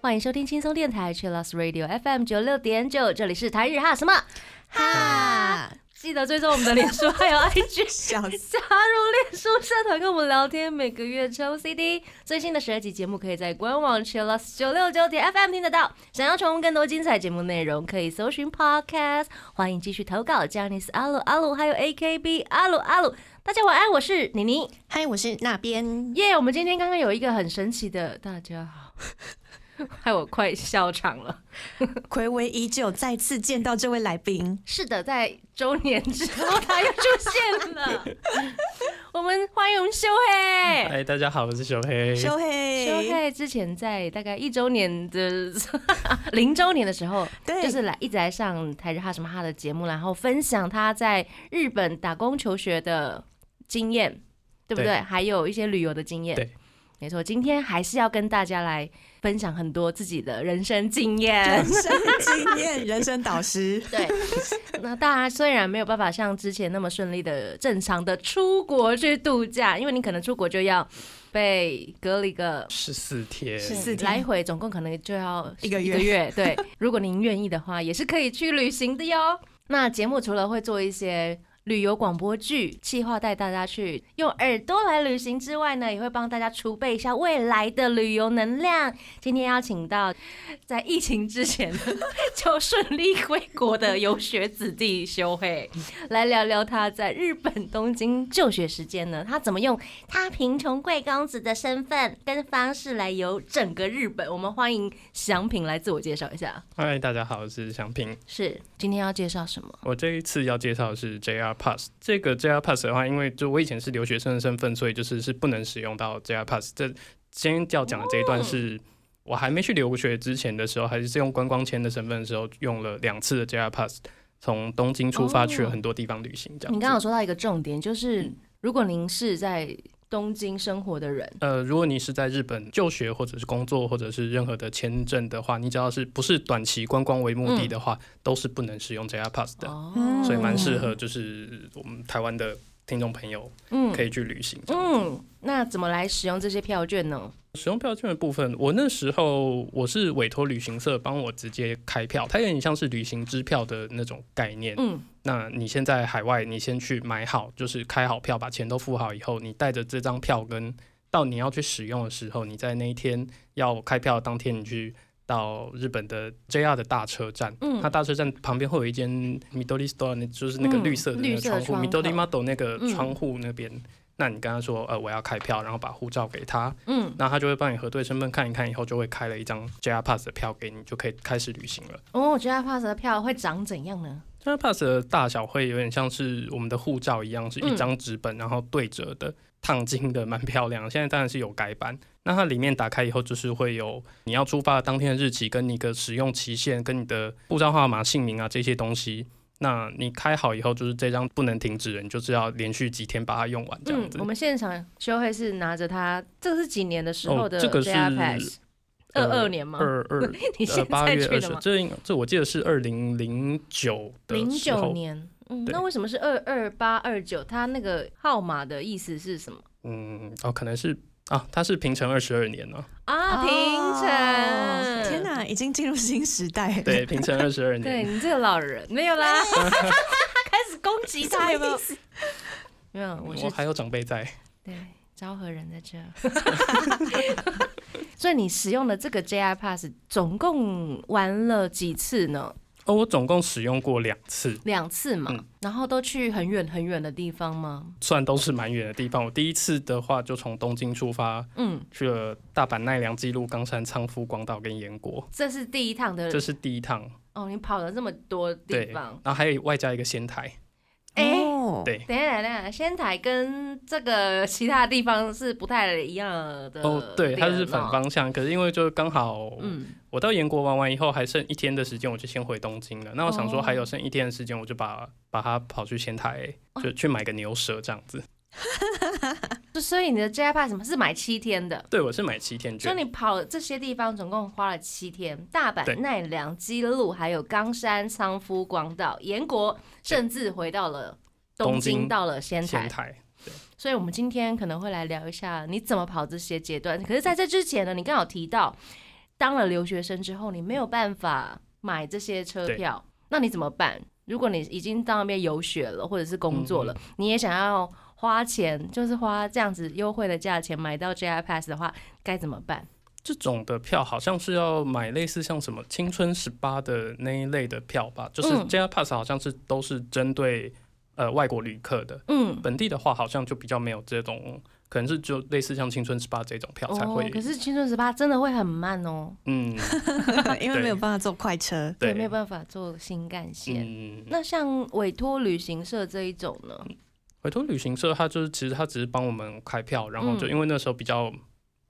欢迎收听轻松电台 c h i l l o s Radio FM 九六点九，这里是台日哈什么。得追踪我们的脸书还有 IG，笑死！加入脸书社团跟我们聊天，每个月抽 CD。最新的十二集节目可以在官网 c h i l l o s 九六九点 FM 听得到。想要重温更多精彩节目内容，可以搜寻 Podcast。欢迎继续投稿 j a n i c e 阿鲁阿鲁，还有 AKB 阿鲁阿鲁。大家晚安，我是妮妮。嗨，我是那边。耶、我们今天刚刚有一个很神奇的，大家好，害我快笑场了。暌违已久，再次见到这位来宾。是的，在周年之后他又出现了。我们欢迎我们修黑。嗨，大家好，我是小黑。修黑，修黑之前在大概一周年的零周年的时候，对就是来一直来上台日哈什么哈的节目，然后分享他在日本打工求学的经验，对不对？对还有一些旅游的经验。对，没错，今天还是要跟大家来分享很多自己的人生经验人。生经验，人生导师。对，那大家虽然没有办法像之前那么顺利的正常的出国去度假，因为你可能出国就要被隔离个十四天，是14天来回总共可能就要一个月一个月。对，如果您愿意的话，也是可以去旅行的哟。那节目除了会做一些旅游广播剧，计划带大家去用耳朵来旅行之外呢，也会帮大家储备一下未来的旅游能量。今天邀请到在疫情之前 就顺利归国的游学子弟修慧，来聊聊他在日本东京就学时间呢，他怎么用他贫穷贵公子的身份跟方式来游整个日本。我们欢迎祥平来自我介绍一下。嗨，大家好，我是祥平。是，今天要介绍什么？我这一次要介绍的是 JR Pass。这个 JR Pass 的话，因为就我以前是留学生的身份，所以就是是不能使用到 JR Pass。这今天要讲的这一段是。我还没去留学之前的时候，还是用观光签的身份的时候，用了两次的 JR Pass，从东京出发去了很多地方旅行。这样子，你刚刚有说到一个重点，就是如果您是在东京生活的人，呃，如果你是在日本就学或者是工作或者是任何的签证的话，你只要是不是短期观光为目的的话，都是不能使用 JR Pass 的，哦。所以蛮适合就是我们台湾的听众朋友嗯。可以去旅行。嗯，那怎么来使用这些票券呢？使用票券的部分，我那时候我是委托旅行社帮我直接开票，它有点像是旅行支票的那种概念。嗯，那你先在海外，你先去买好，就是开好票，把钱都付好以后，你带着这张票跟到你要去使用的时候，你在那一天要开票当天，你去到日本的 JR 的大车站，嗯。它大车站旁边会有一间 Midori Store，那就是那个嗯绿色的那个窗户、Midori Model 那个嗯。窗户那边。那你跟他说，呃，我要开票，然后把护照给他，嗯，那他就会帮你核对身份，看一看以后就会开了一张 JR Pass 的票给你，就可以开始旅行了。哦，，JR Pass 的票会长怎样呢？JR Pass 的大小会有点像是我们的护照一样，是一张纸本，然后对折的，烫金的，蛮漂亮。现在当然是有改版，那它里面打开以后就是会有你要出发的当天的日期，跟你的使用期限，跟你的护照号码、姓名啊这些东西。那你开好以后，就是这张不能停止的，你就是要连续几天把它用完这样子。嗯，我们现场修会是拿着它，这个是几年的时候的哦这个是二二年吗？二二 你现呃八月二十，在去的吗？这这我记得是二零零九的零九年。嗯，那为什么是二二八二九？它那个号码的意思是什么嗯，哦，可能是啊，它是平成二十二年呢、啊？平哦成，天！哪，已经进入新时代了。对，平成二十二年对年。你这个老人没有啦，开始攻击他有没有？思？没有，我还有长辈在，对，昭和人在这。所以你使用的这个 JR Pass 总共玩了几次呢？哦，我总共使用过两次，两次嘛，嗯然后都去很远很远的地方吗？算都是蛮远的地方。我第一次的话就从东京出发，嗯，去了大阪、奈良、记录、冈山、仓敷、广岛跟岩国，这是第一趟的这是第一趟。哦，你跑了这么多地，方然，后还有外加一个仙台，哎、哦，对等一下，等一下，仙台跟这个其他地方是不太一样的哦，对，它是点反方向。可是因为就刚好，嗯，我到岩国玩完以后，还剩一天的时间，我就先回东京了。那我想说，哦还有剩一天的时间，我就把把它跑去仙台，就去买个牛舌这样子。就所以你的 JR Pass 什么是买七天的？对，我是买七天券。所以你跑这些地方总共花了七天，大阪、奈良、姬路，还有冈山、仓敷、广岛、岩国，甚至回到了东东京京到了仙台仙，台。所以我们今天可能会来聊一下你怎么跑这些阶段。可是在这之前呢，你刚好提到，当了留学生之后，你没有办法买这些车票，那你怎么办？如果你已经到那边游学了，或者是工作了，嗯你也想要花钱，就是花这样子优惠的价钱买到 JR Pass 的话，该怎么办？这种的票好像是要买类似像什么青春十八的那一类的票吧，就是嗯 JR Pass 好像是都是针对呃外国旅客的，嗯，本地的话好像就比较没有这种，可能是就类似像青春十八这种票才会，哦，可是青春十八真的会很慢哦，嗯 因为没有办法坐快车。对，对没有办法坐新干线。嗯，那像委托旅行社这一种呢？委托旅行社他就是其实他只是帮我们开票，然后就嗯因为那时候比较。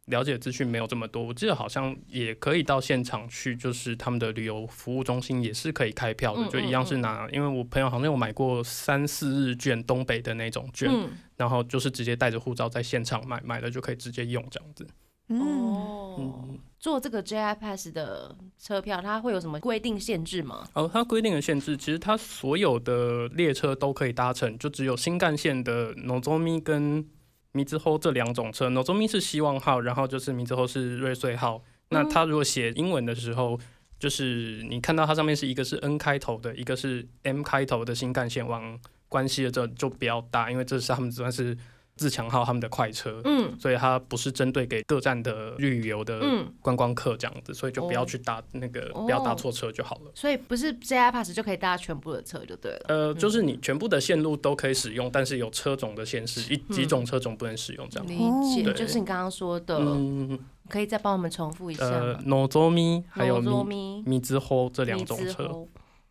了解资讯没有这么多，我记得好像也可以到现场去，就是他们的旅游服务中心也是可以开票的，嗯就一样是拿，因为我朋友好像有买过三四日券，东北的那种券，嗯，然后就是直接带着护照在现场买，买了就可以直接用这样子。嗯，哦，嗯，做这个 JR Pass 的车票，它会有什么规定限制吗？哦，它规定的限制，其实它所有的列车都可以搭乘，就只有新干线的 Nozomi 跟 Mizuho 这两种车。Nozomi 是希望号，然后就是 Mizuho 是瑞穗号。那嗯它如果写英文的时候，就是你看到它上面是一个是 N 开头的，一个是 M 开头的新干线往关西的这就不要搭，因为这是他们算是自强号他们的快车。嗯所以它不是针对给各站的旅游的嗯，观光客这样子，所以就不要哦去搭那个，哦不要搭错车就好了。所以不是 JR Pass 就可以搭全部的车就对了。呃，就是你全部的线路都可以使用，但是有车种的限制，一几种车种不能使用这样。理哦解，就是你刚刚说的，嗯，可以再帮我们重复一下呃吗？，Nozomi 还有多米咪米之后这两种车。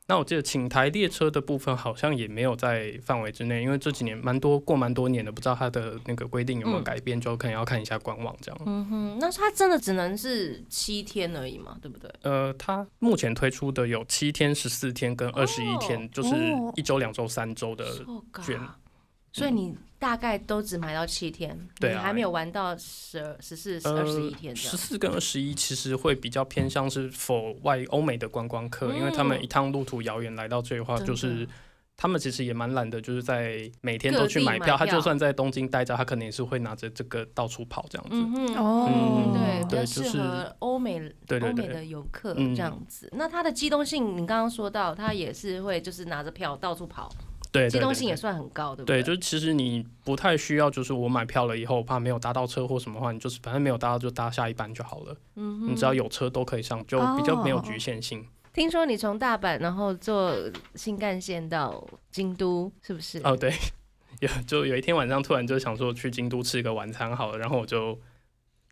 那我记得请台列车的部分好像也没有在范围之内，因为这几年蛮多过蛮多年的，不知道它的那个规定有没有嗯改变，就可能要看一下官网这样。嗯哼，那它真的只能是七天而已嘛，对不对？呃，它目前推出的有七天、十四天跟二十一天，就是哦一周、两周、三周的。卷哦所以你大概都只买到七天，对啊你还没有玩到十二、十四、呃二十一天。十四跟二十一其实会比较偏向是否外欧美的观光客，因为他们嗯一趟路途遥远来到这里的话，就是他们其实也蛮懒的，就是在每天都去买票。他就算在东京待着，他可能也是会拿着这个到处跑这样子。嗯，哦嗯对，比较对就是适合欧美欧美对对对的游客嗯这样子。那它的机动性，你刚刚说到，它也是会就是拿着票到处跑，对机动性也算很高，对不对，对？就是其实你不太需要，就是我买票了以后，怕没有搭到车或什么话，你就是反正没有搭到就搭下一班就好了。嗯你只要有车都可以上，就比较没有局限性。听说你从大阪然后坐新干线到京都，是不是？哦，对，有就有一天晚上突然就想说去京都吃个晚餐好了，然后我就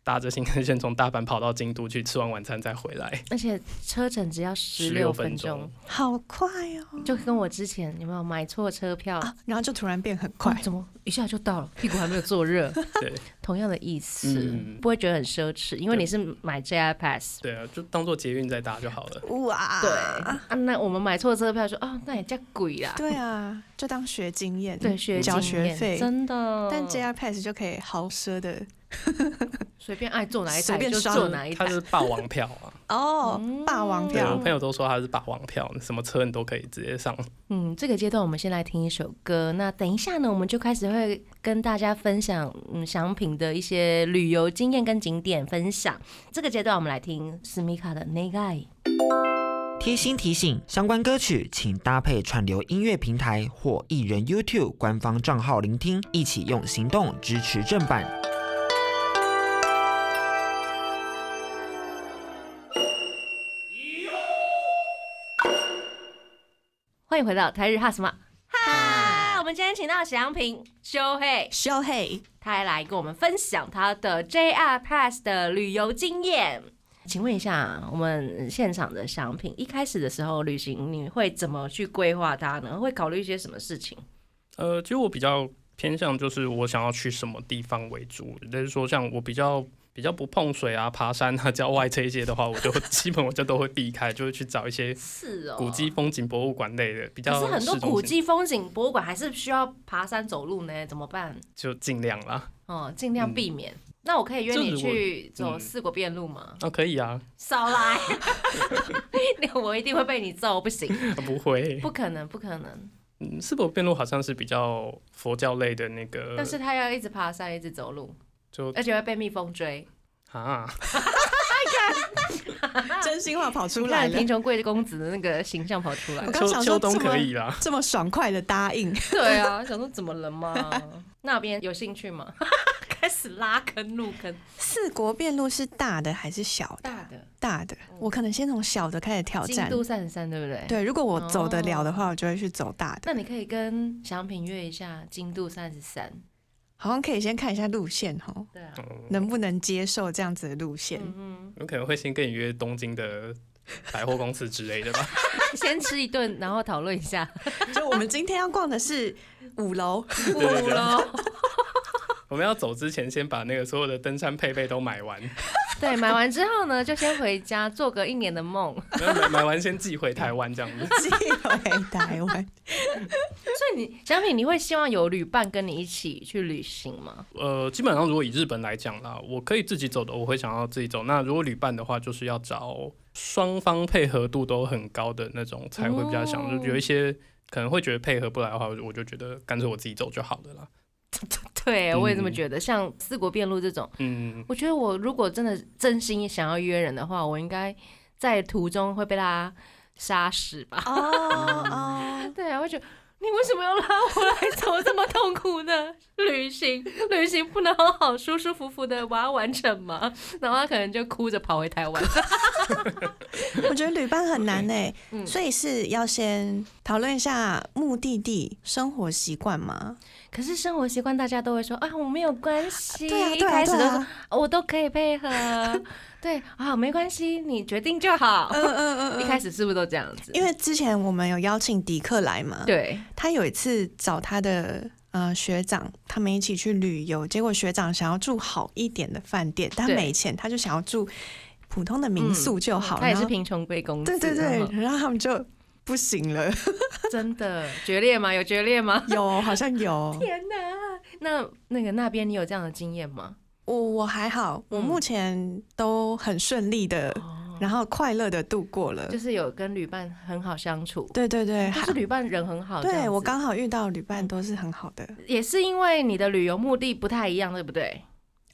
搭着新干线从大阪跑到京都去吃完晚餐再回来，而且车程只要十十六分分钟，好快哦！就跟我之前有没有买错车票？啊，然后就突然变很快哦，怎么一下就到了，屁股还没有坐热？对同样的意思，嗯不会觉得很奢侈，因为你是买 JR Pass。对啊，就当做捷运再搭就好了。哇，对啊，那我们买错车票说啊，那也叫鬼啦。对啊，就当学经验，对，学交经验学费，真的。但 JR Pass 就可以豪奢的 随便爱坐哪一台就随便刷坐哪一台它。是霸王票啊，哦嗯，霸王票我票朋友都说他是霸王票，什么车你都可以直接上。嗯，这个阶段我们先来听一首歌。那等一下呢，我们就开始会跟大家分享嗯祥品的一些旅游经验跟景点分享。这个阶段我们来听斯米卡的《内盖》。贴心提醒：相关歌曲请搭配串流音乐平台或艺人 YouTube 官方账号聆听，一起用行动支持正版。欢迎回到台日哈什么哈？我们今天请到祥平修黑，修黑，他还来跟我们分享他的 JR Pass 的旅游经验。请问一下，我们现场的祥品一开始的时候旅行，你会怎么去规划它呢？会考虑一些什么事情？呃，其实我比较偏向就是我想要去什么地方为主，就是说像我比较比较不碰水啊、爬山啊、郊外这一些的话，我就 基本我就都会避开，就会去找一些是哦，古迹风景博物馆类的，比较可是很多古迹风景博物馆还是需要爬山走路呢，怎么办？就尽量啦。哦，尽量避免。那我可以约你如果去走嗯四国遍路吗？啊，可以啊，少来，我一定会被你揍，不行，不会。不可能，不可能。嗯，四国遍路好像是比较佛教类的那个，但是他要一直爬山，一直走路，就而且会被蜜蜂追。啊，真心话跑出你来了看贫，穷贵公子的那个形象跑出来我。刚秋想说秋冬这么可以啦。这么爽快的答应，对啊，想说怎么了嘛？那边有兴趣吗？开始拉坑入坑，四国遍路是大的还是小的？大的大的，我可能先从小的开始挑京战。都三十三，对不对？。对，如果我走得了的哦话，我就会去走大的。那你可以跟祥平约一下京都三十三。好像可以先看一下路线哦，对啊，嗯，能不能接受这样子的路线？嗯有可能会先跟你约东京的百货公司之类的吧。先吃一顿，然后讨论一下 就我们今天要逛的是五楼，五楼。我们要走之前，先把那个所有的登山配备都买完，对，买完之后呢，就先回家做个一年的梦。买买完先寄回台湾这样子。寄回台湾。所以你奖品，你会希望有旅伴跟你一起去旅行吗？呃，基本上如果以日本来讲啦，我可以自己走的，我会想要自己走。那如果旅伴的话，就是要找双方配合度都很高的那种，才会比较想。哦就有一些可能会觉得配合不来的话，我就觉得干脆我自己走就好了啦。对，我也这么嗯觉得。像四国遍路这种，嗯，我觉得我如果真的真心想要约人的话，我应该在途中会被他杀死吧。哦哦，对啊，我就觉得你为什么要拉我来 走这么痛苦的旅行？旅行不能好好舒舒服服的把它完成吗？然后他可能就哭着跑回台湾。我觉得旅伴很难呢，嗯所以是要先讨论一下目的地、生活习惯嘛。可是生活习惯大家都会说啊，我没有关系，对啊，一对啊，开始都我都可以配合，对啊，没关系，你决定就好。嗯嗯嗯一开始是不是都这样子？因为之前我们有邀请迪克来嘛，对，他有一次找他的呃学长，他们一起去旅游，结果学长想要住好一点的饭店，但没钱，他就想要住普通的民宿就好。他也是贫穷贵公子，对对对，嗯然后他们就不行了，真的决裂吗？有决裂吗？有好像有，天哪！那那个那边你有这样的经验吗？我我还好，我嗯目前都很顺利的，哦，然后快乐的度过了就。是有跟旅伴很好相处，对对对，还就是旅伴人很好。对我刚好遇到旅伴都是很好的也是因为你的旅游目的不太一样，对不对？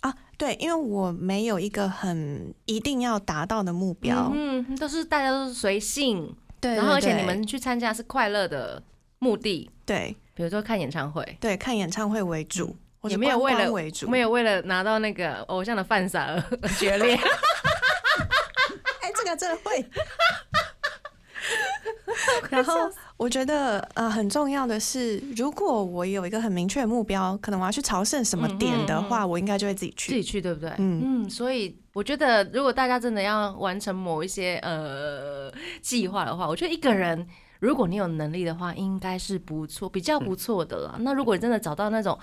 啊。对，因为我没有一个很一定要达到的目标，嗯，都是大家都是随性，对，然后而且你们去参加是快乐的目的，对比如说看演唱会。对看演唱会为主，或也没有为了光为主，没有为了拿到那个偶像的饭撒而而决裂，哎，这个真的会。然后我觉得呃很重要的是，如果我有一个很明确的目标，可能我要去朝圣什么点的话，我应该就会自己去。自己去，对不对？嗯嗯，所以我觉得，如果大家真的要完成某一些呃计划的话，我觉得一个人，如果你有能力的话，应该是不错，比较不错的啦。那如果你真的找到那种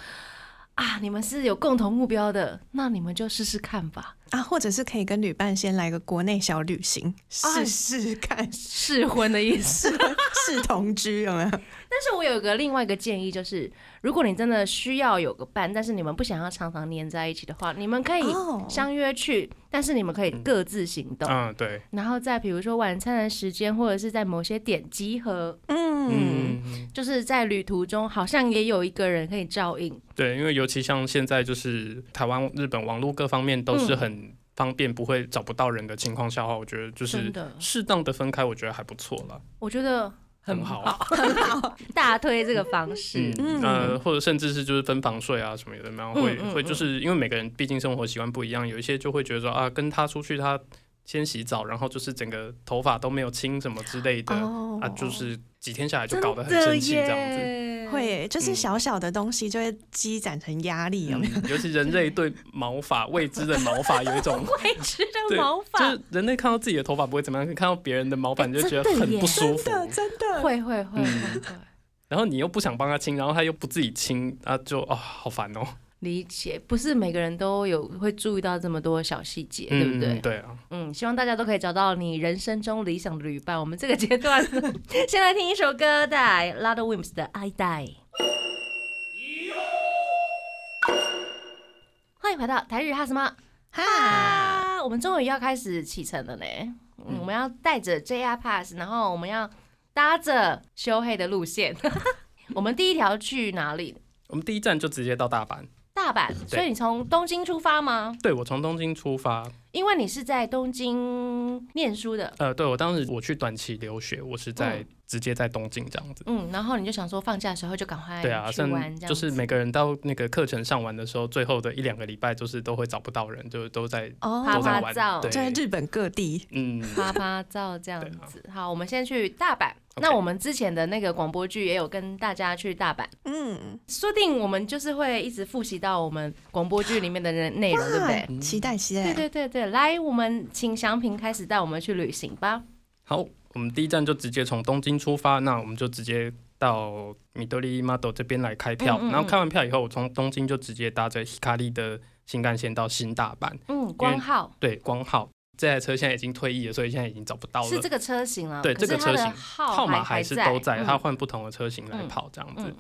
啊，你们是有共同目标的，那你们就试试看吧，啊，或者是可以跟旅伴先来个国内小旅行，啊试试看，试婚的意思。试同居有没有？但是我有个另外一个建议，就是如果你真的需要有个伴，但是你们不想要常常黏在一起的话，你们可以哦。相约去，但是你们可以各自行动。嗯，对，然后在比如说晚餐的时间，或者是在某些点集合，嗯，嗯，就是在旅途中好像也有一个人可以照应。对，因为尤其像现在就是台湾、日本网络各方面都是嗯。很方便，不会找不到人的情况下的话，我觉得就是，适当的分开，我觉得还不错了。我觉得很好。很好，大推这个方式。嗯呃，或者甚至是就是分房睡啊什么的，然后会会就是因为每个人毕竟生活习惯不一样，有一些就会觉得说啊，跟他出去他先洗澡，然后就是整个头发都没有清什么之类的哦。啊，就是几天下来就搞得很的生气这样子。耶会耶，就是嗯小小的东西就会积攒成压力，有没有？嗯，尤其人类对毛发未知的毛发有一种未知的毛发就是人类看到自己的头发不会怎么样，看到别人的毛发哎你就觉得很不舒服。真的真的，会会会会嗯会然后你又不想帮他清，然后他又不自己清，啊，就啊、好烦哦，理解，不是每个人都有会注意到这么多小细节，对不对嗯？对啊，嗯，希望大家都可以找到你人生中理想的旅伴。我们这个阶段，先来听一首歌，带 l a d Wims 的《I Die》。欢迎回到台日哈什么哈？我们终于要开始启程了呢。嗯，我们要带着 JR Pass，然后我们要搭着修黑的路线，我们第一条去哪里？我们第一站就直接到大阪。大阪，所以你从东京出发吗？对，我从东京出发。因为你是在东京念书的。呃，对，我当时我去短期留学，我是在直接在东京这样子。嗯，然后你就想说放假的时候就赶快对啊，去玩，这样就是每个人到那个课程上完的时候，最后的一两个礼拜就是都会找不到人，就都在哦拍都在玩。拍照，对，在日本各地，嗯，啪啪照这样子。好，我们先去大阪。那我们之前的那个广播剧也有跟大家去大阪，嗯，说不定我们就是会一直复习到我们广播剧里面的人内容，对不对？哇期待期待，对对对对，来，我们请祥平开始带我们去旅行吧。好，我们第一站就直接从东京出发，那我们就直接到米多利 model 这边来开票，嗯嗯嗯。然后开完票以后，我从东京就直接搭着 Hikari 的新干线到新大阪，嗯，光号。对，光号。这台车现在已经退役了，所以现在已经找不到了。是这个车型了，对这个车型号号码还是都在，嗯它换不同的车型来嗯跑这样子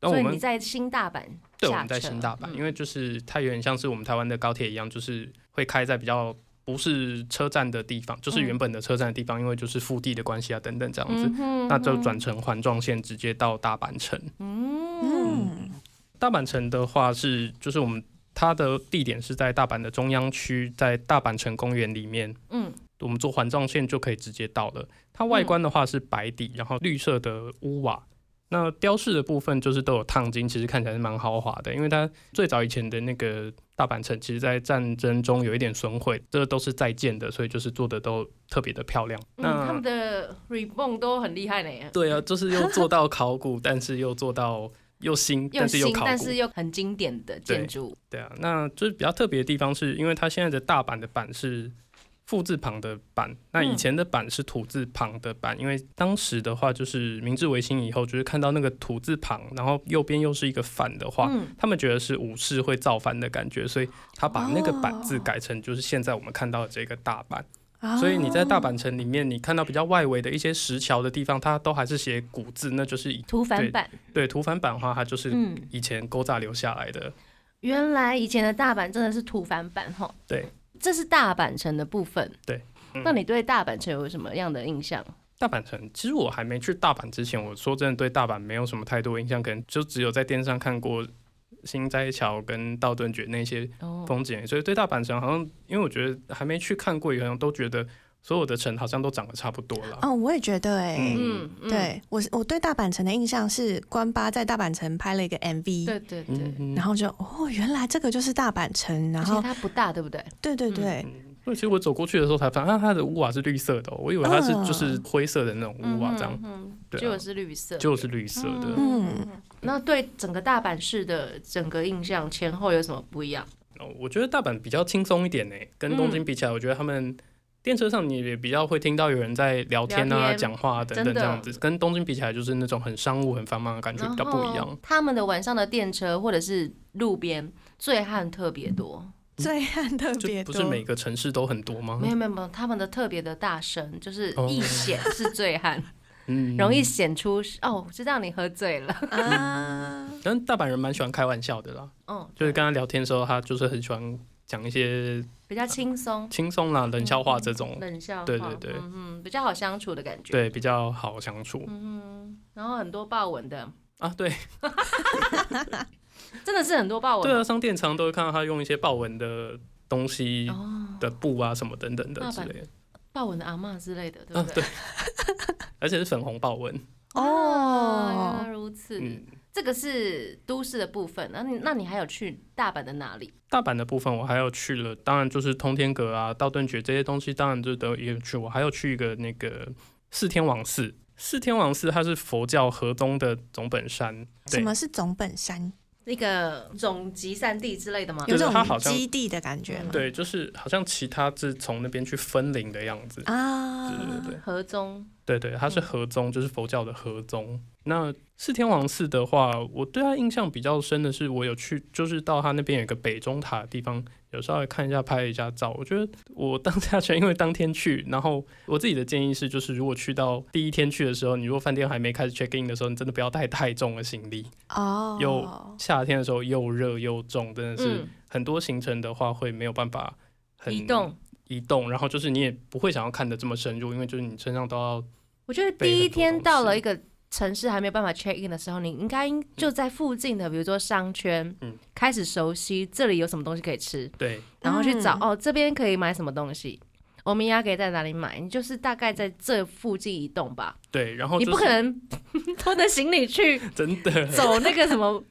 那我们所以你在新大阪对，我们在新大阪，嗯因为就是它有点像是我们台湾的高铁一样，就是会开在比较不是车站的地方，就是原本的车站的地方，因为就是腹地的关系啊等等这样子，嗯哼那就转成环状线直接到大阪城。嗯嗯，大阪城的话是就是我们它的地点是在大阪的中央区，在大阪城公园里面。嗯我们坐环状线就可以直接到了。它外观的话是白底，然后绿色的屋瓦。那雕饰的部分就是都有烫金，其实看起来是蛮豪华的。因为它最早以前的那个大阪城，其实在战争中有一点损毁，这都是在建的，所以就是做的都特别的漂亮。嗯，他那们的 reborn 都很厉害呢，对啊，就是又做到考古，但是又做到又新，但是又考古但是。又很经典的建筑。对啊，那就是比较特别的地方，是因为它现在的大阪的版是富字旁的版，那以前的版是土字旁的版，因为当时的话就是明治维新以后，就是看到那个土字旁，然后右边又是一个反的话，嗯，他们觉得是武士会造反的感觉，所以他把那个版字哦改成就是现在我们看到的这个大阪。啊所以你在大阪城里面，你看到比较外围的一些石桥的地方，它都还是写古字，那就是以图反版。对土反版的话，它就是嗯，以前勾扎留下来的。原来以前的大阪真的是土反版哈。对，这是大阪城的部分。对嗯那你对大阪城有什么样的印象？大阪城，其实我还没去大阪之前，我说真的对大阪没有什么太多印象，可能就只有在电视上看过新斋桥跟道顿崛那些哦，风景，所以对大阪城好像，因为我觉得还没去看过，好像都觉得所有的城好像都长得差不多了。哦，我也觉得哎、嗯嗯，嗯，对我我对大阪城的印象是关八在大阪城拍了一个 MV，对对对。嗯然后就哦，原来这个就是大阪城，然而且后它不大，对不对？对对对，嗯，因为其实我走过去的时候才发现，啊，它的屋瓦是绿色的哦、我以为它是就是灰色的那种屋瓦这样，嗯，对啊结果是绿色。就是绿色的。嗯，那对整个大阪市的整个印象前后有什么不一样？哦，我觉得大阪比较轻松一点呢，跟东京比起来，我觉得他们电车上你也比较会听到有人在聊天啊、天讲话啊等等这样子，跟东京比起来，就是那种很商务、很繁忙的感觉比较不一样。。他们的晚上的电车或者是路边醉汉特别多，醉汉特别多，不是每个城市都很多吗？没有没有没有，他们的特别的大声，就是哦一显是醉汉，嗯容易。显出哦，知道你喝醉了。啊，但大阪人蛮喜欢开玩笑的啦，嗯，就是跟他聊天的时候，他就是很喜欢讲一些比较轻松，轻松啦、冷笑话这种，冷笑话，对对对嗯嗯，比较好相处的感觉。，对，比较好相处嗯，然后很多豹纹的，啊。对 真的是很多豹纹。对啊，商店常都会看到他用一些豹纹的东西哦，的布啊什么等等的之类的。豹纹的阿嬷之类的，对啊不对？而且是粉红豹纹。哦，原哦来如此。嗯，这个是都市的部分，那你那你还有去大阪的哪里？大阪的部分我还有去了，当然就是通天阁啊、道顿崛这些东西，当然就都也有去。我还有去一个那个四天王寺。四天王寺它是佛教河东的总本山，什么是总本山？那个总集散地之类的吗？就是有种它好像基地的感觉吗？对，就是好像其他是从那边去分灵的样子。啊，对对对河中，对对，它是河宗，就是佛教的河宗。那四天王寺的话，我对他印象比较深的是，我有去，就是到他那边有一个北中塔的地方，有稍微看一下，拍了一下照。我觉得我当下去，因为当天去，然后我自己的建议是，就是如果去到第一天去的时候，你如果饭店还没开始 check in 的时候，你真的不要带太重的行李。哦，有夏天的时候又热又重，真的是嗯，很多行程的话会没有办法很移动。移动，然后就是你也不会想要看的这么深入，因为就是你身上都要我觉得第一天到了一个城市还没有办法 check in 的时候，你应该就在附近的，比如说商圈，嗯。开始熟悉这里有什么东西可以吃，对，然后去找、嗯。哦这边可以买什么东西。欧米亚可以在哪里买？你就是大概在这附近移动吧，对，然后、你就是、不可能 拖着行李去 真的。走那个什么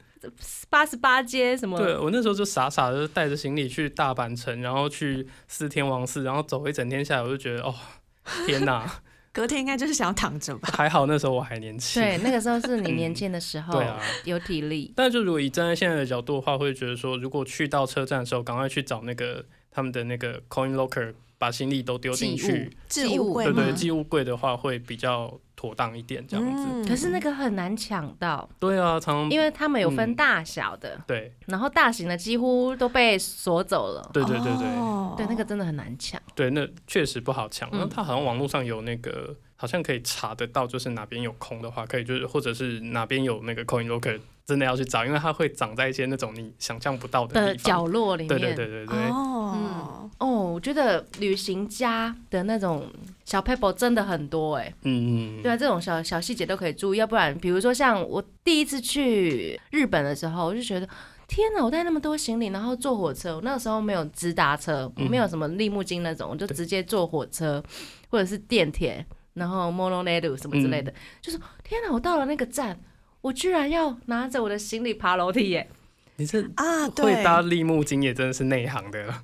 八十八街什么。对我那时候就傻傻的带着行李去大阪城，然后去四天王寺，然后走一整天下来，我就觉得哦，天哪！隔天应该就是想要躺着吧。还好那时候我还年轻。对，那个时候是你年轻的时候，对啊，有体力。但就如果以站在现在的角度的话，会觉得说，如果去到车站的时候，赶快去找那个他们的那个 coin locker，把行李都丢进去，置寄物物柜吗对对，寄物柜的话会比较妥当一点，这样子。嗯可是那个很难抢到，对啊，常常因为他们有分嗯大小的，对然后大型的几乎都被锁走了。对对对对、哦对，那个真的很难抢。对，那确实不好抢。嗯那他好像网络上有那个，好像可以查得到，就是哪边有空的话，可以就是或者是哪边有那个 coin locker，真的要去找，因为它会长在一些那种你想象不到的的。角落里面，对对对对对。哦，哦，我觉得旅行家的那种小 paper 真的很多哎、嗯嗯，对啊，这种小小细节都可以注意，要不然，比如说像我第一次去日本的时候，我就觉得天哪，我带那么多行李，然后坐火车，我那个时候没有直达车，嗯没有什么立木金那种，我就直接坐火车或者是电铁，然后 monorail 什么之类嗯。的，就是天哪，我到了那个站，我居然要拿着我的行李爬楼梯耶！你这啊，对。会，搭立木金也真的是内行的。了。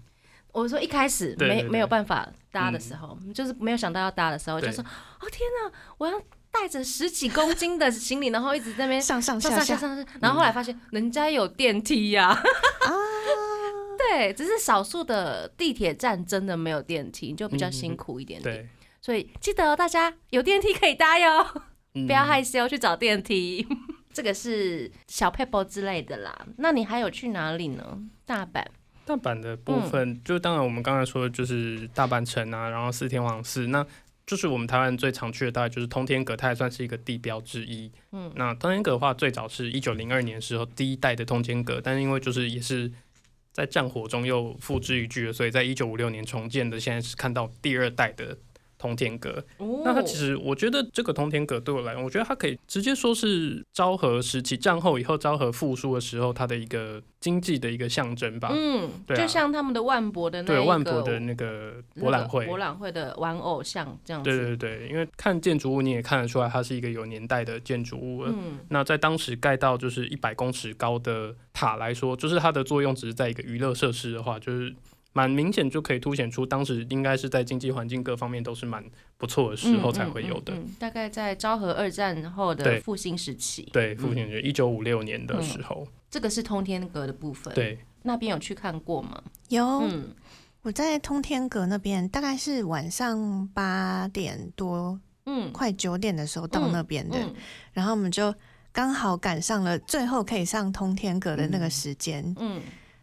我说一开始没没有办法搭的时候，就是没有想到要搭的时候，就对说哦天哪，我要带着十几公斤的行李，然后一直在那边上上上下下。上上上，然后后来发现人家有电梯呀、啊，对，只是少数的地铁站真的没有电梯，就比较辛苦一点点。对，所以记得哦，大家有电梯可以搭哟，嗯不要害羞去找电梯。这个是小 pebble 之类的啦。那你还有去哪里呢？大阪。大阪的部分，就当然我们刚才说的就是大阪城啊，然后四天王寺，那就是我们台湾最常去的，大概就是通天阁，它也算是一个地标之一。嗯那通天阁的话，最早是一九零二年的时候第一代的通天阁，但是因为就是也是在战火中又付之一炬了，所以在一九五六年重建的，现在是看到第二代的通天阁。哦那它其实，我觉得这个通天阁对我来讲，我觉得它可以直接说是昭和时期战后以后昭和复苏的时候，它的一个经济的一个象征吧。嗯，对啊就像他们的万博的那个万博的那个博览会，博览会的玩偶像这样子。对对对，因为看建筑物你也看得出来，它是一个有年代的建筑物了。嗯，那在当时盖到就是一百公尺高的塔来说，就是它的作用只是在一个娱乐设施的话，就是蛮明显就可以凸显出当时应该是在经济环境各方面都是蛮不错的时候才会有的。嗯嗯嗯大概在昭和二战后的复兴时期。对，复兴时期一九五六年的时候，这个是通天阁的部分。，对，那边有去看过吗？有嗯，我在通天阁那边，大概是晚上八点多，嗯，快九点的时候到那边的，嗯然后我们就刚好赶上了最后可以上通天阁的那个时间。嗯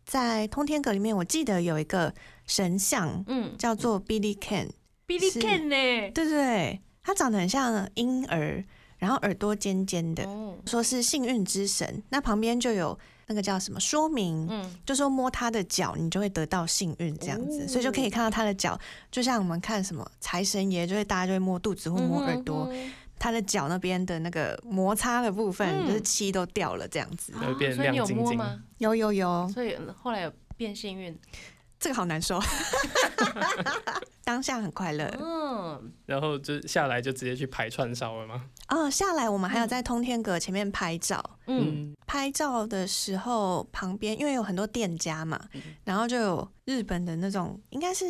在通天阁里面，我记得有一个神像嗯叫做 Billy Ken，Billy Ken 呢？对对对，他长得很像婴儿，然后耳朵尖尖的，哦，说是幸运之神。那旁边就有那个叫什么说明，嗯，就说摸他的脚，你就会得到幸运这样子，哦所以就可以看到他的脚，就像我们看什么财神爷，就会大家就会摸肚子或摸耳朵，嗯他的脚那边的那个摩擦的部分，嗯就是漆都掉了这样子。哼会变所以你有亮晶晶摸吗？有有有，所以后来有变幸运。这个好难说，当下很快乐。嗯，然后就下来就直接去排串烧了吗？哦，下来我们还有在通天阁前面拍照。嗯，拍照的时候，旁边因为有很多店家嘛，然后就有日本的那种，应该是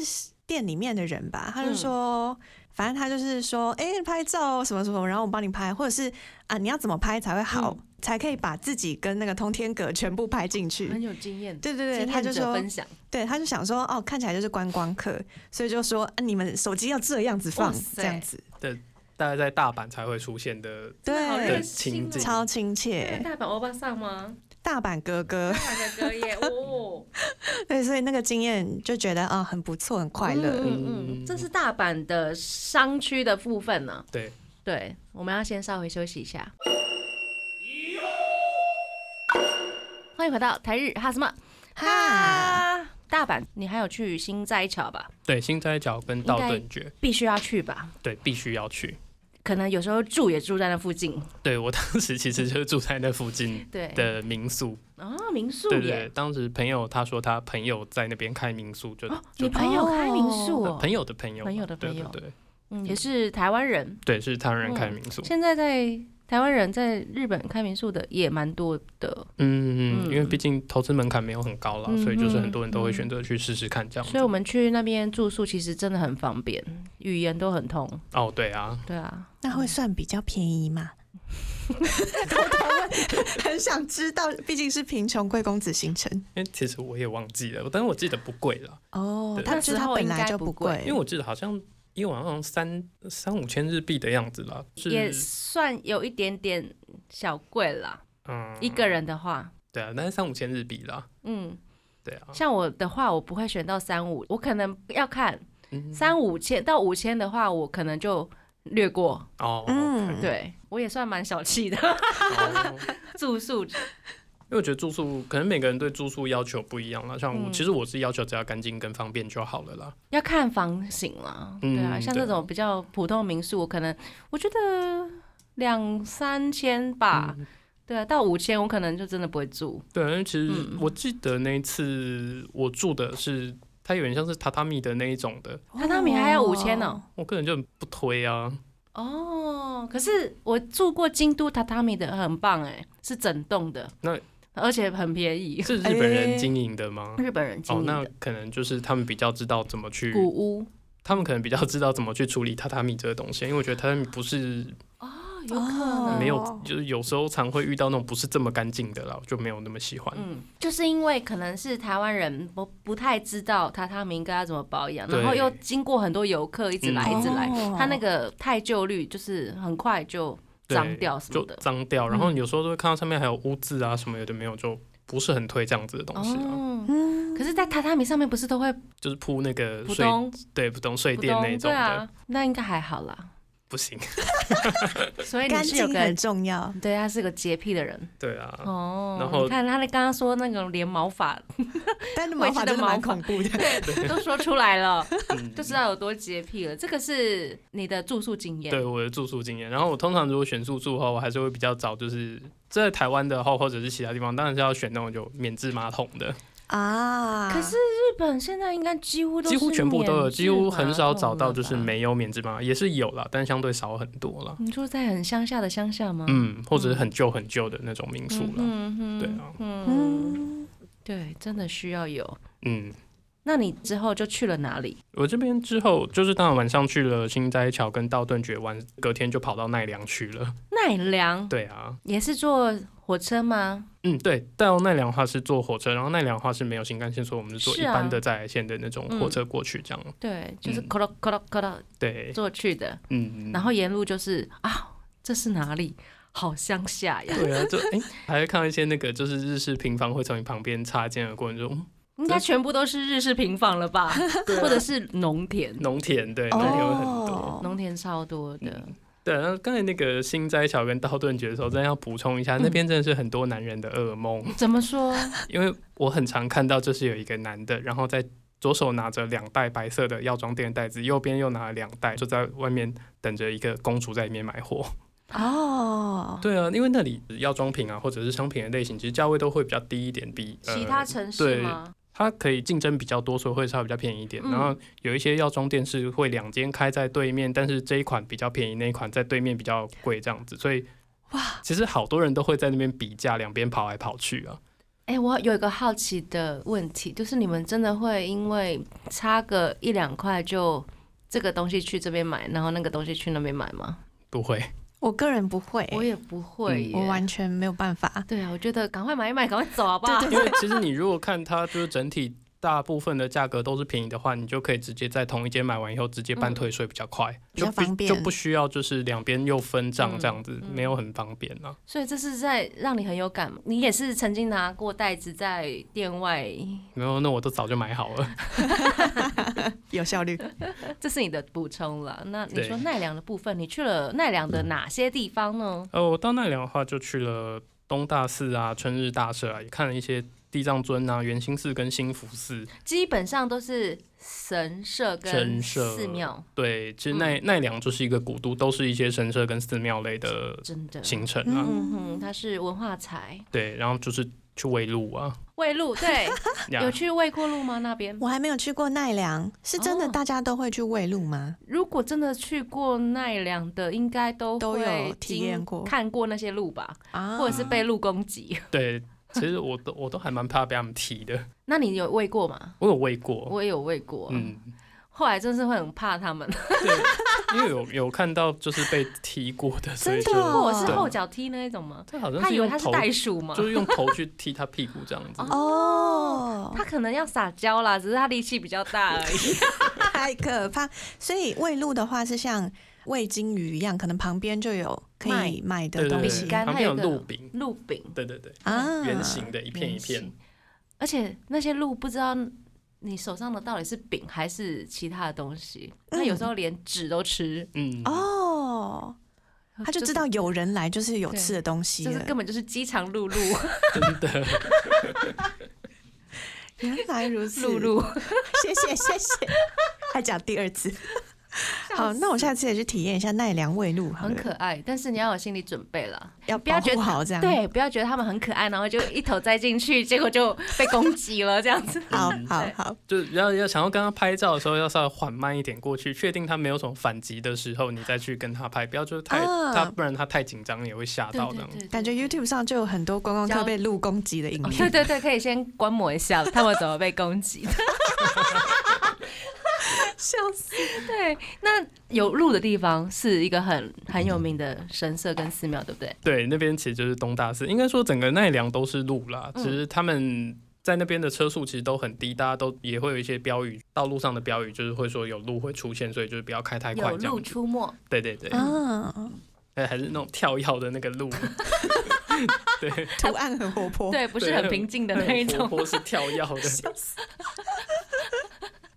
店里面的人吧，他就说，反正他就是说，哎、拍照什么什么，然后我帮你拍，或者是啊，你要怎么拍才会好，才可以把自己跟那个通天阁全部拍进去。很有经验。对对对，他就说，分享，对，他就想说，哦，看起来就是观光客，所以就说，啊、你们手机要这样子放这样子，对大概在大阪才会出现的，对情景哦。超亲切，大阪欧巴桑吗？大阪哥哥，大阪哥哥耶，哦，对，所以那个经验就觉得啊、很不错，很快乐。嗯嗯嗯，这是大阪的商区的部分呢。对，对，我们要先稍微休息一下。欢迎回到台日哈什么哈，大阪，你还有去新斋桥吧？对，新斋桥跟道顿崛，必须要去吧？对，必须要去。可能有时候住也住在那附近。对我当时其实就是住在那附近，的民宿，啊，民宿对对对，，当时朋友他说他朋友在那边开民宿，就你朋友开民宿朋友的朋友，朋友的朋友。对对对嗯，也是台湾人。对，是台湾人开民宿。现在在台湾人在日本开民宿的也蛮多的，嗯，嗯因为毕竟投资门槛没有很高啦，嗯所以就是很多人都会嗯选择去试试看这样子。所以我们去那边住宿其实真的很方便，语言都很通。哦，对啊，对啊，那会算比较便宜嘛？偷偷问，很想知道，毕竟是贫穷贵公子行程。因为其实我也忘记了，但是我记得不贵了，哦他就是那时候他本来就不贵。贵，因为我记得好像一晚好像三三五千日币的样子啦，是。也算有一点点小贵啦。嗯。一个人的话，对啊，但是三五千日币啦，嗯，对啊，像我的话，我不会选到三五，我可能要看嗯。三五千到五千的话，我可能就略过。哦，嗯对我也算蛮小气的，哦。住宿因为我觉得住宿可能每个人对住宿要求不一样啦，像我、嗯其实我是要求只要干净跟方便就好了啦。要看房型啦。嗯对啊，像对这种比较普通民宿，我可能我觉得两三千吧。嗯对啊，到五千我可能就真的不会住。对，因为其实嗯我记得那一次我住的是它有点像是榻榻米的那一种的，榻榻米还要5000呢我个人就不推啊。哦，可是我住过京都榻榻米的，很棒哎，是整栋的，那而且很便宜，是 日本人经营的吗？日本人经哦，那可能就是他们比较知道怎么去，古屋。他们可能比较知道怎么去处理榻榻米这个东西，因为我觉得榻榻米不是哦，有可能没有，哦就是有时候常会遇到那种不是这么干净的啦，我就没有那么喜欢。嗯，就是因为可能是台湾人不不太知道榻榻米应该要怎么保养，然后又经过很多游客一直来嗯一直来，哦它那个太旧率就是很快就对脏掉什么就的。脏掉，然后嗯有时候都会看到上面还有污渍啊什么有的没有，就不是很推这样子的东西啊。哦，嗯，可是，在榻榻米上面不是都会就是铺那个睡对普通睡垫那种的，那应该还好啦。不行。所以你干是有个净很重要。对，他是个洁癖的人对啊，哦。然后你看他的刚刚说那个连毛发 但是 毛发真的蛮恐怖的。都说出来了，嗯就知道有多洁癖了。这个是你的住宿经验，对我的住宿经验。然后我通常如果选住宿的话，我还是会比较早就是在台湾的话，或者是其他地方，当然是要选那种有免治马桶的，啊，可是日本现在应该几乎都是几乎全部都有，几乎很少找到。就是没有免治马桶，也是有啦，但相对少很多啦。你说在很乡下的乡下吗？嗯，或者是很旧很旧的那种民宿啦。嗯哼对啊嗯，嗯，对，真的需要有。嗯，那你之后就去了哪里？我这边之后就是当然晚上去了新斋桥跟道顿崛玩，隔天就跑到奈良去了。奈良对啊，也是坐火车吗？嗯，对，到奈良的话是坐火车，然后奈良的话是没有新干线，所以我们是坐一般的在来线的那种火车过去，这样。对，就是嗯咯咯咯咯咯咯对，坐去的，嗯，然后沿路就是啊，这是哪里？好乡下呀，对啊，就哎、还会看到一些那个就是日式平房会从你旁边擦肩而过，你就应该全部都是日式平房了吧？或者是农田，农田，对，农田有很多。哦农田超多的。对，然后刚才那个新斋桥跟道顿崛的时候，真的要补充一下，嗯那边真的是很多男人的噩梦，怎么说？因为我很常看到，就是有一个男的，然后在左手拿着两袋白色的药妆店袋子，右边又拿了两袋，就在外面等着一个公主在里面买货。哦，对啊，因为那里药妆品啊，或者是商品的类型，其实价位都会比较低一点，比其他城市？它可以竞争比较多，所以会稍微比较便宜一点。嗯然后有一些药妆店是会两间开在对面，但是这一款比较便宜，那一款在对面比较贵，这样子。所以哇，其实好多人都会在那边比价，两边跑来跑去啊。哎、我有一个好奇的问题，就是你们真的会因为差个一两块就这个东西去这边买，然后那个东西去那边买吗？不会，我个人不会，我也不会耶，我完全没有办法。对啊，我觉得赶快买一买，赶快走好不好？因为其实你如果看它就是整体大部分的价格都是便宜的话，你就可以直接在同一间买完以后直接办退税，比较快，就不方便就不需要就是两边又分账嗯这样子，嗯没有很方便啊。所以这是在让你很有感。你也是曾经拿过袋子在店外，没有，那我都早就买好了。有效率。这是你的补充了。那你说奈良的部分，你去了奈良的哪些地方呢？呃，我到奈良的话就去了东大寺啊、春日大社啊，也看了一些地藏尊啊、圆心寺跟兴福寺。基本上都是神社跟神社寺庙，对，其实奈、奈良就是一个古都，都是一些神社跟寺庙类的真的。行程啊。嗯哼，它是文化财。对，然后就是去喂鹿啊，喂鹿，对，有去喂过鹿吗？那边？我还没有去过奈良，是真的哦大家都会去喂鹿吗？如果真的去过奈良的，应该都都有体验过看过那些鹿吧，啊或者是被鹿攻击。对，其实我都我都还蛮怕被他们踢的。那你有喂过吗？我有喂过，我也有喂过，嗯，后来真是会很怕他们。对，因为有有看到就是被踢过的，所以就真的哦或者是对后脚踢那一种吗？他好像他以为是用头，他是袋鼠吗？就是用头去踢他屁股这样子。哦，他可能要撒娇啦，只是他力气比较大而已。太可怕。所以喂鹿的话是像喂金鱼一样，可能旁边就有可以卖的东西。饼干旁边有还有鹿饼，鹿饼。对对对，啊，圆形的一片一片，而且那些鹿不知道你手上的到底是饼还是其他的东西，它有时候连纸都吃，嗯，哦，他就知道有人来就是有吃的东西。就是根本就是饥肠辘辘，真的，原来如此，辘辘。谢谢谢谢，还讲第二次。好，那我下次也去体验一下奈良喂鹿，很可爱，但是你要有心理准备了，要保不要觉得护好这样。，对，不要觉得他们很可爱，然后就一头栽进去，结果就被攻击了这样子。好嗯好好，就是要要想要跟他拍照的时候，要稍微缓慢一点过去，确定他没有什么反击的时候，你再去跟他拍，不要就是太、啊他，不然他太紧张也会吓到的。感觉 YouTube 上就有很多观光客教被鹿攻击的影片对片。对对，可以先观摩一下他们怎么被攻击的。笑死！对，那有路的地方是一个很很有名的神社跟寺庙，对不对？对，那边其实就是东大寺，应该说整个奈良都是路啦，嗯只是他们。在那边的车速其实都很低，大家都也会有一些标语，道路上的标语就是会说有路会出现，所以就是不要开太快有鹿这样。出没，对对对，啊，哎还是那种跳跃的那个路，对，图案很活泼。对，不是很平静的那一种。活泼是跳跃的。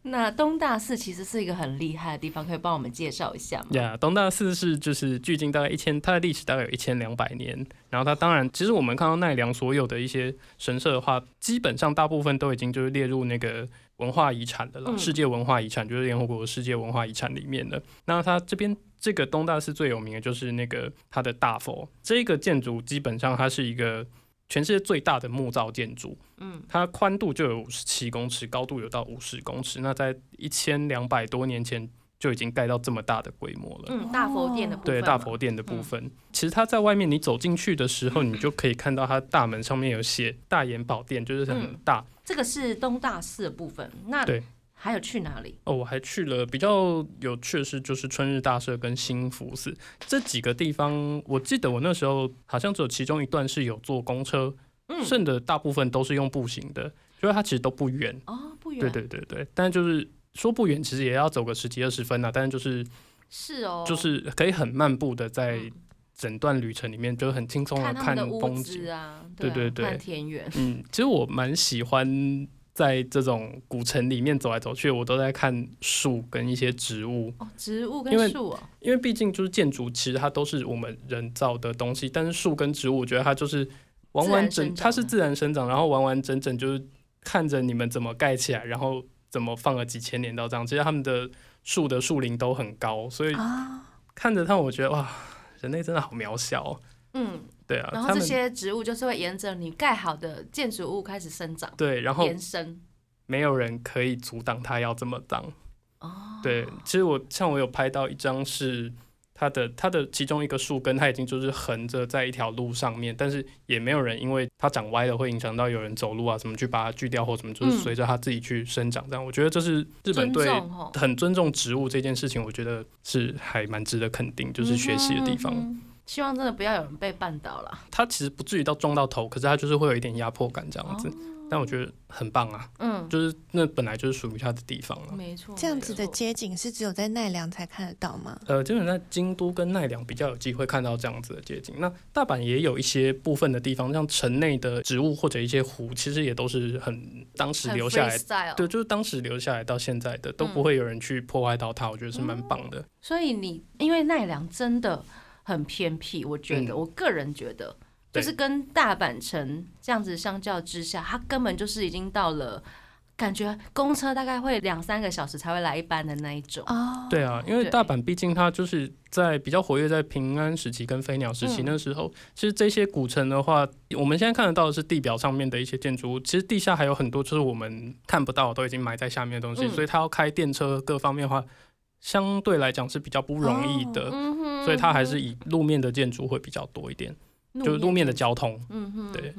那东大寺其实是一个很厉害的地方，可以帮我们介绍一下吗？呀东大寺是就是距今大概一千，它的历史大概有一千两百年。然后它当然，其实我们看到奈良所有的一些神社的话，基本上大部分都已经就是列入那个文化遗产的了，嗯世界文化遗产就是联合国世界文化遗产里面的。那它这边这个东大寺最有名的就是那个它的大佛，这个建筑基本上它是一个。全世界最大的木造建筑，嗯，它宽度就有五十七公尺，高度有到五十公尺。那在一千两百多年前就已经盖到这么大的规模了。嗯，大佛殿的部分对大佛殿的部分，其实它在外面你走进去的时候，你就可以看到它大门上面有写大眼宝殿，就是很嗯大。这个是东大寺的部分。那对还有去哪里？哦，我还去了比较有趣的是，就是春日大社跟新福寺这几个地方。我记得我那时候好像只有其中一段是有坐公车，嗯，剩的大部分都是用步行的，就是它其实都不远。哦，不远，对对对对，但就是说不远，其实也要走个十几二十分啊。但是就是是哦，就是可以很漫步的在嗯整段旅程里面，就是很轻松的看风景啊对对对看田园。嗯，其实我蛮喜欢在这种古城里面走来走去，我都在看树跟一些植物，哦，植物跟树哦，因为毕竟就是建筑，其实它都是我们人造的东西，但是树跟植物，我觉得它就是完完整，它是自然生长，然后完完整整就是看着你们怎么盖起来，然后怎么放了几千年到这样，其实他们的树的树龄都很高，所以啊，看着它，我觉得哇，人类真的好渺小、哦。嗯，对啊，然后这些植物就是会沿着你盖好的建筑物开始生长、对，然后延伸。没有人可以阻挡它要这么当。哦，对，其实我像我有拍到一张是它的它的其中一个树根，它已经就是横着在一条路上面，但是也没有人因为它长歪了会影响到有人走路啊什么去把它锯掉或什么，就是嗯随着它自己去生长这样。我觉得这是日本对很尊重植物这件事情，我觉得是还蛮值得肯定，就是学习的地方。嗯哼嗯哼希望真的不要有人被绊倒了。他其实不至于到撞到头，可是他就是会有一点压迫感这样子。哦但我觉得很棒啊，嗯，就是那本来就是属于它的地方了。没错，这样子的街景是只有在奈良才看得到吗？呃，基本上京都跟奈良比较有机会看到这样子的街景。那大阪也有一些部分的地方，像城内的植物或者一些湖，其实也都是很当时留下来，对，就是当时留下来到现在的，都不会有人去破坏到它，我觉得是蛮棒的。所以你因为奈良真的很偏僻，我觉得、嗯。我个人觉得就是跟大阪城这样子相较之下，它根本就是已经到了。感觉公车大概会两三个小时才会来一班的那一种，哦，对啊，因为大阪毕竟它就是在比较活跃在平安时期跟飞鸟时期嗯。那时候，其实这些古城的话，我们现在看得到的是地表上面的一些建筑物，其实地下还有很多就是我们看不到，都已经埋在下面的东西，嗯。所以它要开电车各方面的话，相对来讲是比较不容易的，嗯所以它还是以路面的建筑会比较多一点，就是路面的交通。嗯哼，对。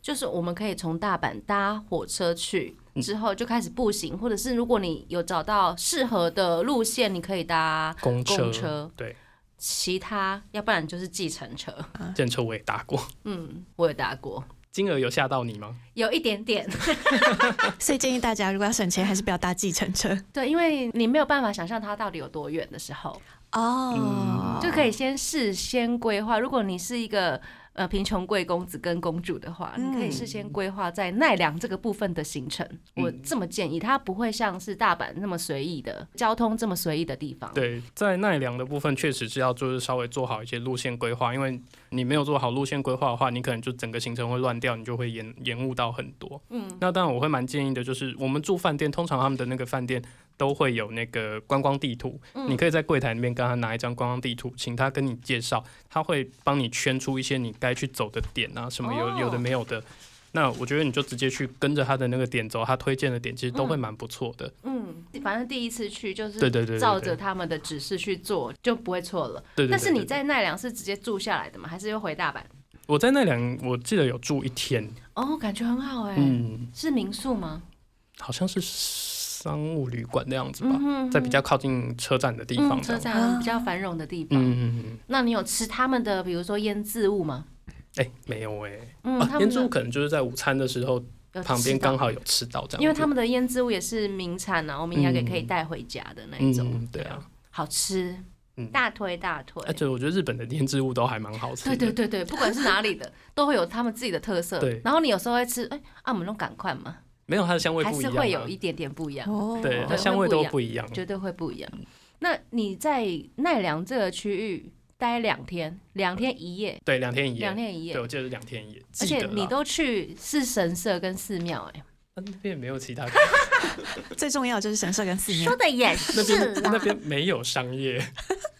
就是我们可以从大阪搭火车去，嗯之后就开始步行，或者是如果你有找到适合的路线，你可以搭公车，公车，对，其他要不然就是计程车。电车我也搭过，嗯，我也搭过，金额有吓到你吗？有一点点。所以建议大家如果要省钱，还是不要搭计程车对，因为你没有办法想象它到底有多远的时候，哦就可以先事先规划。如果你是一个呃贫穷贵公子跟公主的话，你可以事先规划在奈良这个部分的行程。我嗯这么建议，它不会像是大阪那么随意的交通这么随意的地方。对，在奈良的部分确实是要就是稍微做好一些路线规划，因为你没有做好路线规划的话，你可能就整个行程会乱掉，你就会延延误到很多。嗯，那当然我会蛮建议的，就是我们住饭店，通常他们的那个饭店都会有那个观光地图，嗯你可以在柜台里面跟他拿一张观光地图，请他跟你介绍，他会帮你圈出一些你该去走的点啊，什么有哦有的没有的。那我觉得你就直接去跟着他的那个点走，他推荐的点其实都会蛮不错的。嗯，反正第一次去就是对对对对对照着他们的指示去做，就不会错了。对对对但是你在奈良是直接住下来的吗？还是又回大阪？我在奈良，我记得有住一天，哦，感觉很好哎、嗯，是民宿吗？好像是商务旅馆那样子吧，嗯哼在比较靠近车站的地方嗯，车。站比较繁荣的地方。嗯嗯嗯，那你有吃他们的，比如说腌渍物吗？哎、没有哎、腌制物可能就是在午餐的时候旁边刚好有吃到这样，因为他们的腌制物也是名产啊，我们应该也可以嗯带回家的那一种。嗯对啊，好吃，嗯大推大推。而且我觉得日本的腌制物都还蛮好吃的。对对对对，不管是哪里的，都会有他们自己的特色。对然后你有时候会吃，哎、啊，我们弄赶快嘛，没有它的香味还是不一样、啊，会有一点点不一样，哦。对，它香味都不一样。绝对会不一样。那你在奈良这个区域待两天，两天一夜，对，两天一夜，两天一夜。对，，我记得是两天一夜，而且你都去是神社跟寺庙，哎，啊那边也没有其他，最重要就是神社跟寺庙。说。的也那边是啦，那边没有商业，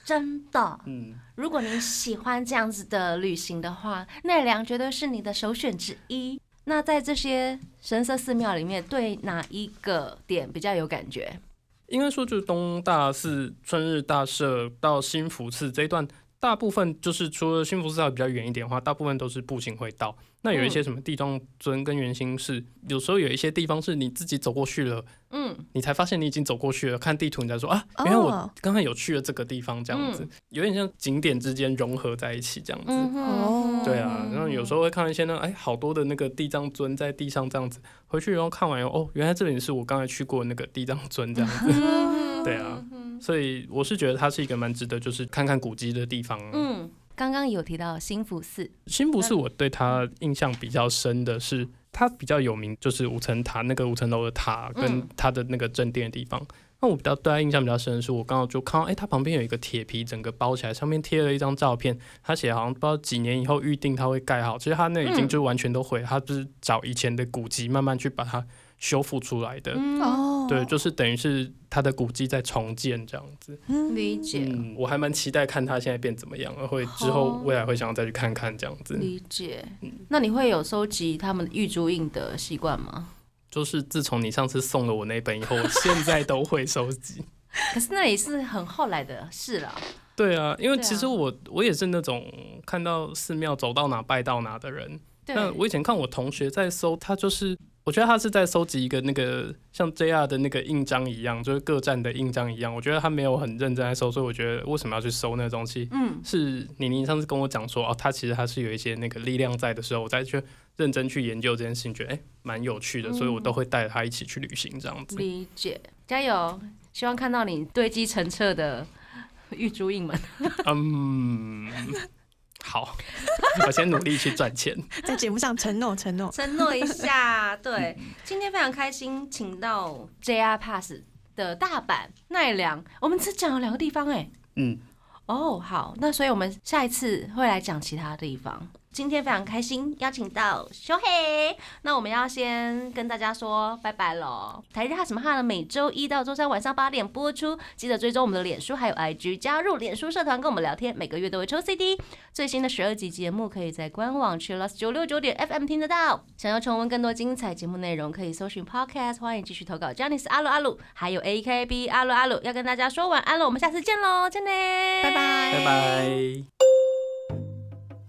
真的。嗯，如果你喜欢这样子的旅行的话，奈良绝对是你的首选之一。那在这些神社寺庙里面，对哪一个点比较有感觉？应该说就是东大寺、春日大社到新福寺这一段，大部分就是除了幸福寺还比较远一点的话，大部分都是步行会到。那有一些什么地藏尊跟圆心寺，有时候有一些地方是你自己走过去了，嗯，你才发现你已经走过去了。看地图你才说啊，哦原来我刚才有去了这个地方，这样子、嗯有点像景点之间融合在一起这样子。哦对啊，然后有时候会看到一些呢，哎，好多的那个地藏尊在地上这样子，回去然后看完以后，哦，原来这里是我刚才去过那个地藏尊这样子。嗯 对啊，所以我是觉得它是一个蛮值得就是看看古迹的地方。嗯，刚刚有提到新福寺，新福寺我对它印象比较深的是，它比较有名就是五层塔那个五层楼的塔跟嗯。它的那个正殿的地方。那我比较对它印象比较深的是，我刚好就看到，哎、它旁边有一个铁皮整个包起来，上面贴了一张照片，它写好像不知道几年以后预定它会盖好，其实它那已经嗯。就完全都毁了，它就是找以前的古籍慢慢去把它修复出来的。对，就是等于是它的古迹在重建这样子。嗯理解嗯，我还蛮期待看它现在变怎么样，会之后哦未来会想要再去看看这样子。理解。嗯那你会有收集他们玉珠印的习惯吗？就是自从你上次送了我那本以后，我现在都会收集。可是那也是很后来的事了。对啊，因为其实我我也是那种看到寺庙走到哪拜到哪的人。对，那我以前看我同学在搜，他就是我觉得他是在收集一个那个像 JR 的那个印章一样，就是各站的印章一样。我觉得他没有很认真在收，所以我觉得为什么要去收那个东西？嗯，是妮妮上次跟我讲说，哦，他其实他是有一些那个力量在的时候，我再去认真去研究这件事情，觉得哎蛮有趣的，所以我都会带着他一起去旅行这样子。理解，加油！希望看到你堆积成册的玉珠印们。嗯，好，我先努力去赚钱。在节目上承诺承诺。承诺一下，对，今天非常开心，请到 JR Pass 的大阪、奈良，我们只讲了两个地方，哎，嗯，哦，好，那所以我们下一次会来讲其他地方。今天非常开心，邀请到小黑。那我们要先跟大家说拜拜喽。台日哈什么哈呢？每周一到周三晚上八点播出，记得追踪我们的脸书还有 IG，加入脸书社团跟我们聊天，每个月都会抽 CD。最新的十二集节目可以在官网 c h i l l s 九六九点 FM 听得到。想要重温更多精彩节目内容，可以搜寻 Podcast。欢迎继续投稿 j a n i c e 阿鲁阿鲁，还有 AKB 阿鲁阿鲁，要跟大家说晚安了，我们下次见喽，真的，拜拜拜拜。